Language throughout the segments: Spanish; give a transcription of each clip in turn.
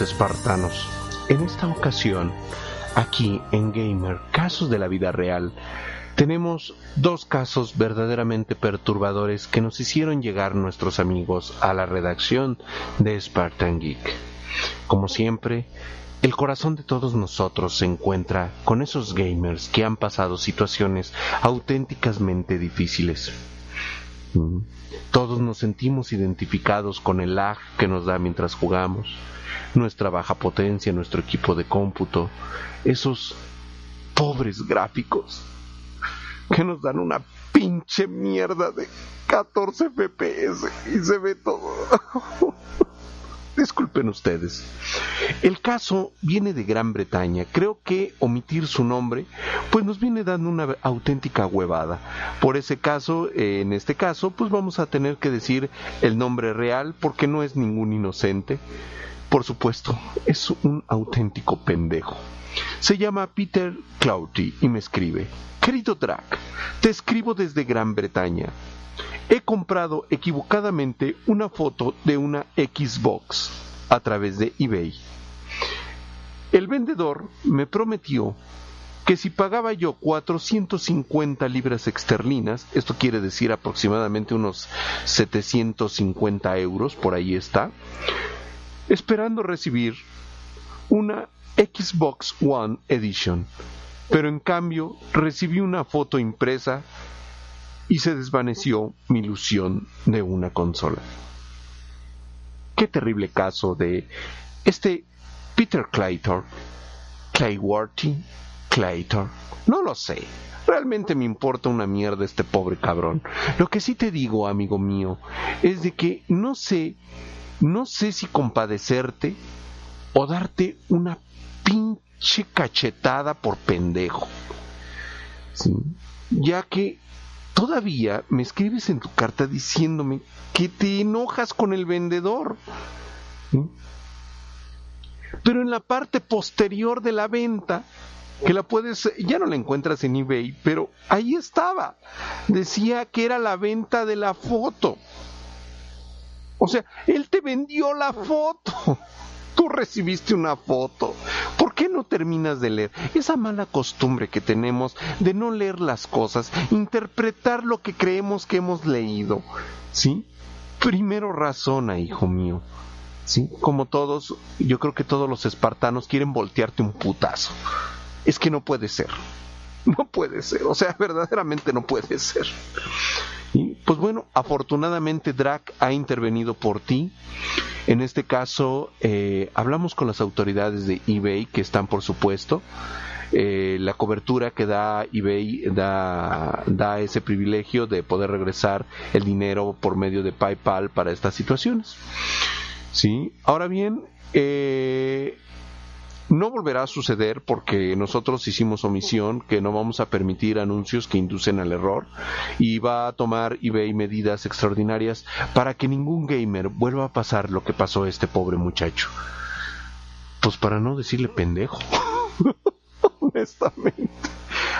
Espartanos. En esta ocasión, aquí en Gamer, casos de la vida real, tenemos dos casos verdaderamente perturbadores que nos hicieron llegar nuestros amigos a la redacción de Spartan Geek. Como siempre, el corazón de todos nosotros se encuentra con esos gamers que han pasado situaciones auténticamente difíciles. Mm. Todos nos sentimos identificados con el lag que nos da mientras jugamos, nuestra baja potencia, nuestro equipo de cómputo, esos pobres gráficos que nos dan una pinche mierda de 14 FPS y se ve todo. Disculpen ustedes. El caso viene de Gran Bretaña. Creo que omitir su nombre, pues nos viene dando una auténtica huevada. Por ese caso, en este caso, pues vamos a tener que decir el nombre real porque no es ningún inocente. Por supuesto, es un auténtico pendejo. Se llama Peter Clouty y me escribe, querido Drac, te escribo desde Gran Bretaña. He comprado equivocadamente una foto de una Xbox a través de eBay. El vendedor me prometió que si pagaba yo 450 libras esterlinas, esto quiere decir aproximadamente unos 750 euros, por ahí está, esperando recibir una Xbox One Edition. Pero en cambio recibí una foto impresa y se desvaneció mi ilusión de una consola. Qué terrible caso de este Peter Claytor, Clayworthy, Claytor, no lo sé. Realmente me importa una mierda este pobre cabrón. Lo que sí te digo, amigo mío, es de que no sé, no sé si compadecerte o darte una pinche cachetada por pendejo. ¿Sí? Ya que todavía me escribes en tu carta diciéndome que te enojas con el vendedor. Pero en la parte posterior de la venta, que la puedes, ya no la encuentras en eBay, pero ahí estaba. Decía que era la venta de la foto. O sea, él te vendió la foto. Tú recibiste una foto. ¿Por qué no terminas de leer? Esa mala costumbre que tenemos de no leer las cosas, interpretar lo que creemos que hemos leído. ¿Sí? Primero razona, hijo mío. ¿Sí? Como todos, yo creo que todos los espartanos quieren voltearte un putazo. Es que no puede ser. No puede ser. O sea, verdaderamente no puede ser. Y pues bueno, afortunadamente Drac ha intervenido por ti. En este caso, eh, hablamos con las autoridades de eBay, que están por supuesto. Eh, la cobertura que da eBay da, da ese privilegio de poder regresar el dinero por medio de PayPal para estas situaciones. ¿Sí? Ahora bien, eh, no volverá a suceder porque nosotros hicimos omisión que no vamos a permitir anuncios que inducen al error y va a tomar eBay medidas extraordinarias para que ningún gamer vuelva a pasar lo que pasó a este pobre muchacho. Pues para no decirle pendejo. Honestamente.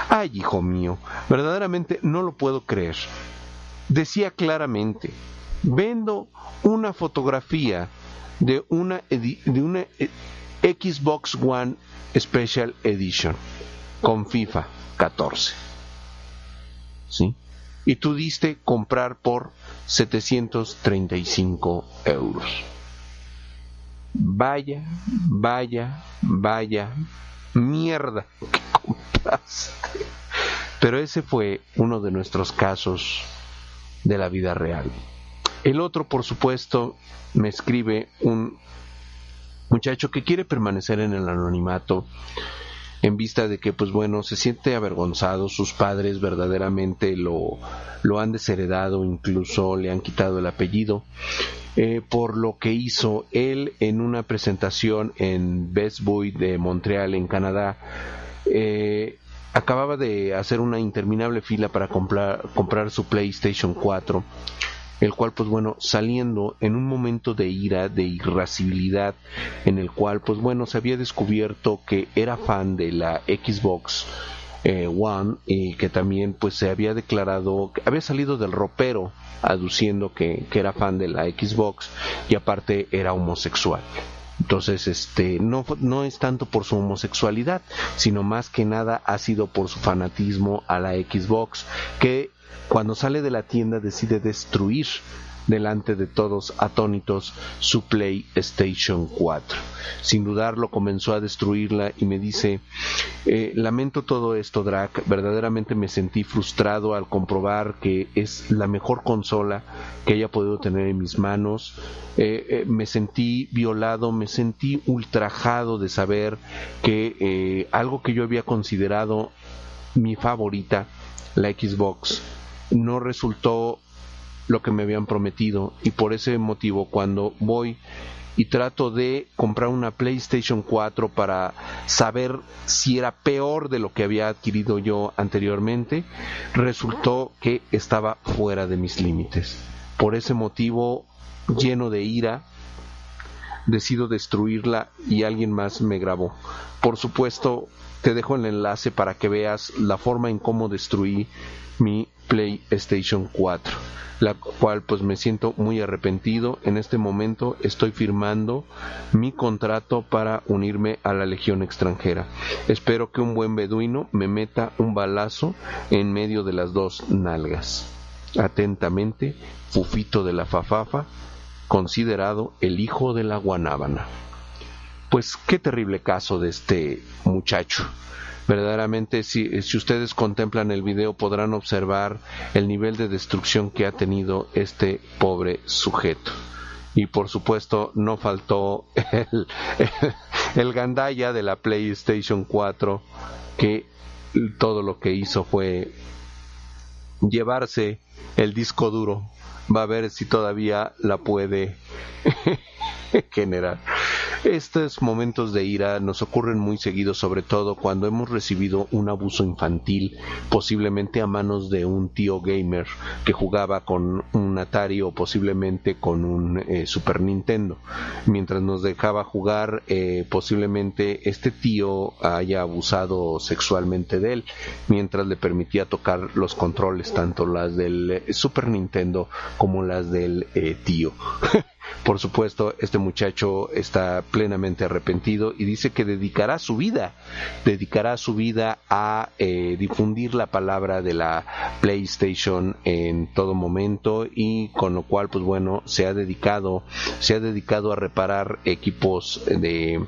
Ay, hijo mío, verdaderamente no lo puedo creer. Decía claramente, vendo una fotografía de una, de una eh, Xbox One Special Edition con FIFA 14. ¿Sí? Y tú diste comprar por 735 euros. Vaya, vaya, vaya, mierda que compraste. Pero ese fue uno de nuestros casos de la vida real. El otro, por supuesto, me escribe un muchacho que quiere permanecer en el anonimato en vista de que pues bueno se siente avergonzado sus padres verdaderamente lo lo han desheredado incluso le han quitado el apellido eh, por lo que hizo él en una presentación en Best Buy de Montreal en Canadá. Eh, acababa de hacer una interminable fila para comprar, comprar su PlayStation 4 el cual pues bueno saliendo en un momento de ira, de irascibilidad, en el cual pues bueno se había descubierto que era fan de la Xbox eh, One y que también pues se había declarado, había salido del ropero aduciendo que, que era fan de la Xbox y aparte era homosexual. Entonces, este, no, no es tanto por su homosexualidad, sino más que nada ha sido por su fanatismo a la Xbox, que cuando sale de la tienda decide destruir delante de todos atónitos su PlayStation 4. Sin dudarlo comenzó a destruirla y me dice, eh, lamento todo esto, Drac, verdaderamente me sentí frustrado al comprobar que es la mejor consola que haya podido tener en mis manos. Eh, eh, me sentí violado, me sentí ultrajado de saber que algo que yo había considerado mi favorita, la Xbox, no resultó lo que me habían prometido y por ese motivo cuando voy y trato de comprar una PlayStation 4 para saber si era peor de lo que había adquirido yo anteriormente, resultó que estaba fuera de mis límites. Por ese motivo, lleno de ira, decido destruirla y alguien más me grabó. Por supuesto, te dejo el enlace para que veas la forma en cómo destruí mi PlayStation 4 la cual pues me siento muy arrepentido. En este momento estoy firmando mi contrato para unirme a la Legión extranjera. Espero que un buen beduino me meta un balazo en medio de las dos nalgas. Atentamente, Fufito de la Fafafa, considerado el hijo de la guanábana. Pues qué terrible caso de este muchacho. Verdaderamente si, ustedes contemplan el video podrán observar el nivel de destrucción que ha tenido este pobre sujeto. Y por supuesto no faltó el, el, gandaya de la PlayStation 4 que todo lo que hizo fue llevarse el disco duro va a ver si todavía la puede generar estos momentos de ira nos ocurren muy seguido, sobre todo cuando hemos recibido un abuso infantil, posiblemente a manos de un tío gamer que jugaba con un Atari o posiblemente con un eh, Super Nintendo. Mientras nos dejaba jugar, eh, posiblemente este tío haya abusado sexualmente de él, mientras le permitía tocar los controles, tanto las del eh, Super Nintendo como las del tío. Por supuesto, este muchacho está plenamente arrepentido y dice que dedicará su vida, dedicará su vida a eh, difundir la palabra de la PlayStation en todo momento y con lo cual, pues bueno, se ha dedicado, se ha dedicado a reparar equipos de,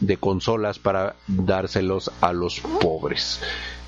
de consolas para dárselos a los pobres.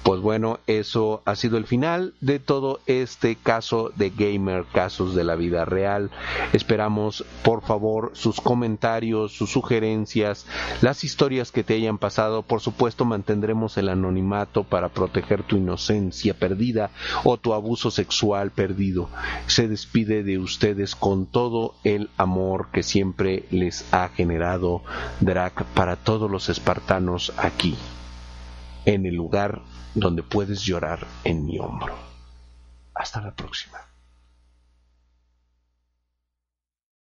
Pues bueno, eso ha sido el final de todo este caso de gamer, casos de la vida real. Esperamos, por favor, sus comentarios, sus sugerencias, las historias que te hayan pasado. Por supuesto, mantendremos el anonimato para proteger tu inocencia perdida o tu abuso sexual perdido. Se despide de ustedes con todo el amor que siempre les ha generado Drac para todos los espartanos aquí, en el lugar donde puedes llorar en mi hombro. Hasta la próxima.